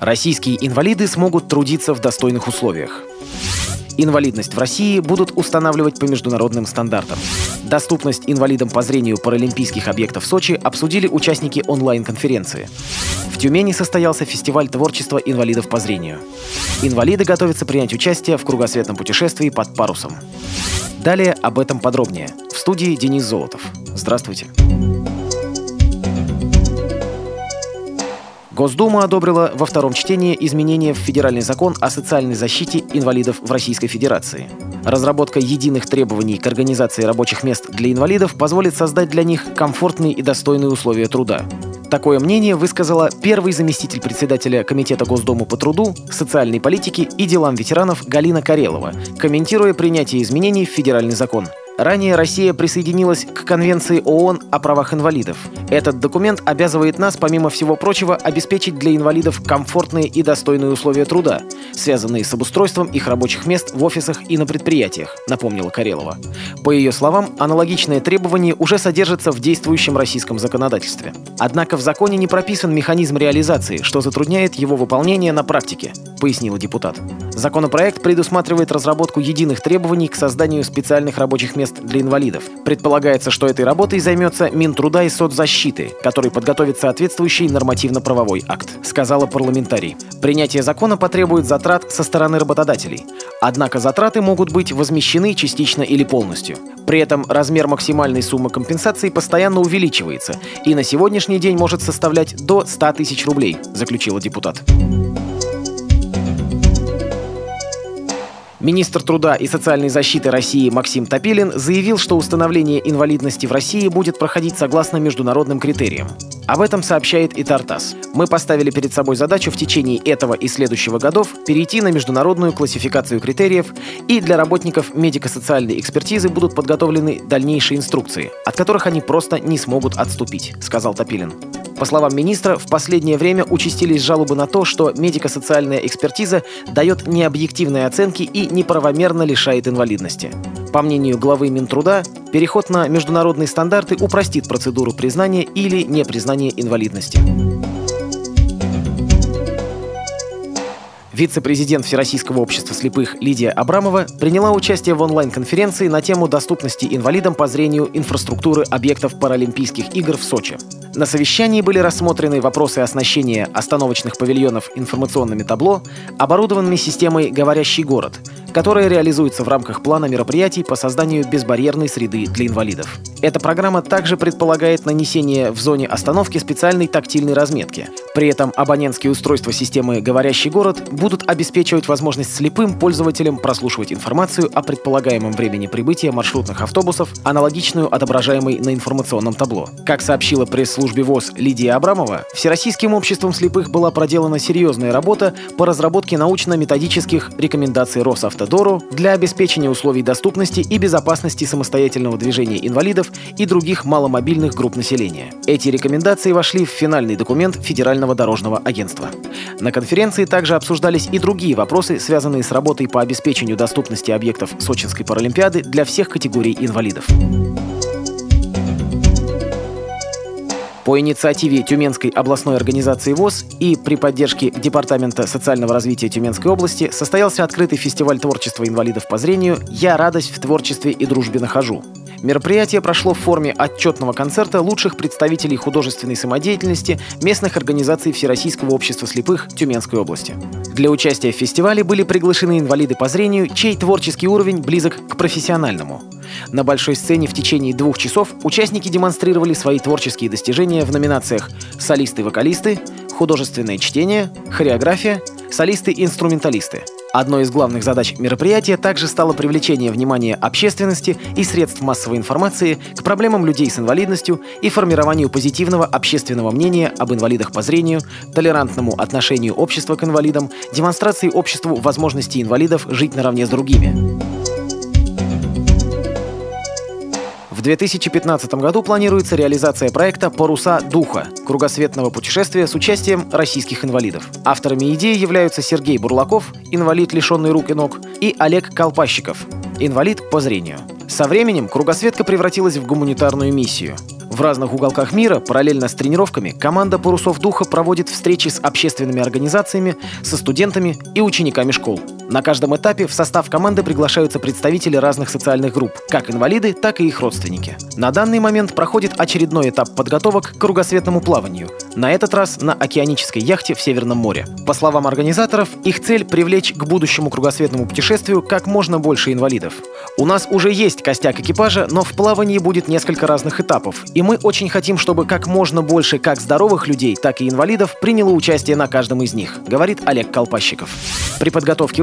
Российские инвалиды смогут трудиться в достойных условиях. Инвалидность в России будут устанавливать по международным стандартам. Доступность инвалидам по зрению паралимпийских объектов Сочи обсудили участники онлайн-конференции. В Тюмени состоялся фестиваль творчества инвалидов по зрению. Инвалиды готовятся принять участие в кругосветном путешествии под парусом. Далее об этом подробнее. В студии Денис Золотов. Здравствуйте. Госдума одобрила во втором чтении изменения в федеральный закон о социальной защите инвалидов в Российской Федерации. Разработка единых требований к организации рабочих мест для инвалидов позволит создать для них комфортные и достойные условия труда. Такое мнение высказала первый заместитель председателя Комитета Госдумы по труду, социальной политике и делам ветеранов Галина Карелова, комментируя принятие изменений в федеральный закон – Ранее Россия присоединилась к Конвенции ООН о правах инвалидов. Этот документ обязывает нас, помимо всего прочего, обеспечить для инвалидов комфортные и достойные условия труда, связанные с обустройством их рабочих мест в офисах и на предприятиях, напомнила Карелова. По ее словам, аналогичное требование уже содержится в действующем российском законодательстве. Однако в законе не прописан механизм реализации, что затрудняет его выполнение на практике, пояснила депутат. Законопроект предусматривает разработку единых требований к созданию специальных рабочих мест для инвалидов. Предполагается, что этой работой займется Минтруда и соцзащиты, который подготовит соответствующий нормативно-правовой акт, сказала парламентарий. Принятие закона потребует затрат со стороны работодателей. Однако затраты могут быть возмещены частично или полностью. При этом размер максимальной суммы компенсации постоянно увеличивается и на сегодняшний день может составлять до 100 тысяч рублей, заключила депутат. Министр труда и социальной защиты России Максим Топилин заявил, что установление инвалидности в России будет проходить согласно международным критериям. Об этом сообщает и Тартас. Мы поставили перед собой задачу в течение этого и следующего годов перейти на международную классификацию критериев, и для работников медико-социальной экспертизы будут подготовлены дальнейшие инструкции, от которых они просто не смогут отступить, сказал Топилин. По словам министра, в последнее время участились жалобы на то, что медико-социальная экспертиза дает необъективные оценки и неправомерно лишает инвалидности. По мнению главы Минтруда, переход на международные стандарты упростит процедуру признания или непризнания инвалидности. Вице-президент Всероссийского общества слепых Лидия Абрамова приняла участие в онлайн-конференции на тему доступности инвалидам по зрению инфраструктуры объектов Паралимпийских игр в Сочи. На совещании были рассмотрены вопросы оснащения остановочных павильонов информационными табло, оборудованными системой «Говорящий город», которая реализуется в рамках плана мероприятий по созданию безбарьерной среды для инвалидов. Эта программа также предполагает нанесение в зоне остановки специальной тактильной разметки. При этом абонентские устройства системы «Говорящий город» будут обеспечивать возможность слепым пользователям прослушивать информацию о предполагаемом времени прибытия маршрутных автобусов, аналогичную отображаемой на информационном табло. Как сообщила пресс-службе ВОЗ Лидия Абрамова, Всероссийским обществом слепых была проделана серьезная работа по разработке научно-методических рекомендаций Росавтодору для обеспечения условий доступности и безопасности самостоятельного движения инвалидов и других маломобильных групп населения. Эти рекомендации вошли в финальный документ Федерального дорожного агентства. На конференции также обсуждались и другие вопросы, связанные с работой по обеспечению доступности объектов Сочинской Паралимпиады для всех категорий инвалидов. По инициативе Тюменской областной организации ВОЗ и при поддержке Департамента социального развития Тюменской области состоялся открытый фестиваль творчества инвалидов по зрению «Я радость в творчестве и дружбе нахожу». Мероприятие прошло в форме отчетного концерта лучших представителей художественной самодеятельности местных организаций Всероссийского общества слепых Тюменской области. Для участия в фестивале были приглашены инвалиды по зрению, чей творческий уровень близок к профессиональному. На большой сцене в течение двух часов участники демонстрировали свои творческие достижения в номинациях «Солисты-вокалисты», «Художественное чтение», «Хореография», «Солисты-инструменталисты». Одной из главных задач мероприятия также стало привлечение внимания общественности и средств массовой информации к проблемам людей с инвалидностью и формированию позитивного общественного мнения об инвалидах по зрению, толерантному отношению общества к инвалидам, демонстрации обществу возможности инвалидов жить наравне с другими. В 2015 году планируется реализация проекта «Паруса духа» — кругосветного путешествия с участием российских инвалидов. Авторами идеи являются Сергей Бурлаков, инвалид, лишенный рук и ног, и Олег Колпащиков, инвалид по зрению. Со временем кругосветка превратилась в гуманитарную миссию. В разных уголках мира, параллельно с тренировками, команда «Парусов духа» проводит встречи с общественными организациями, со студентами и учениками школ. На каждом этапе в состав команды приглашаются представители разных социальных групп, как инвалиды, так и их родственники. На данный момент проходит очередной этап подготовок к кругосветному плаванию, на этот раз на океанической яхте в Северном море. По словам организаторов, их цель – привлечь к будущему кругосветному путешествию как можно больше инвалидов. У нас уже есть костяк экипажа, но в плавании будет несколько разных этапов, и мы очень хотим, чтобы как можно больше как здоровых людей, так и инвалидов приняло участие на каждом из них, говорит Олег Колпащиков. При подготовке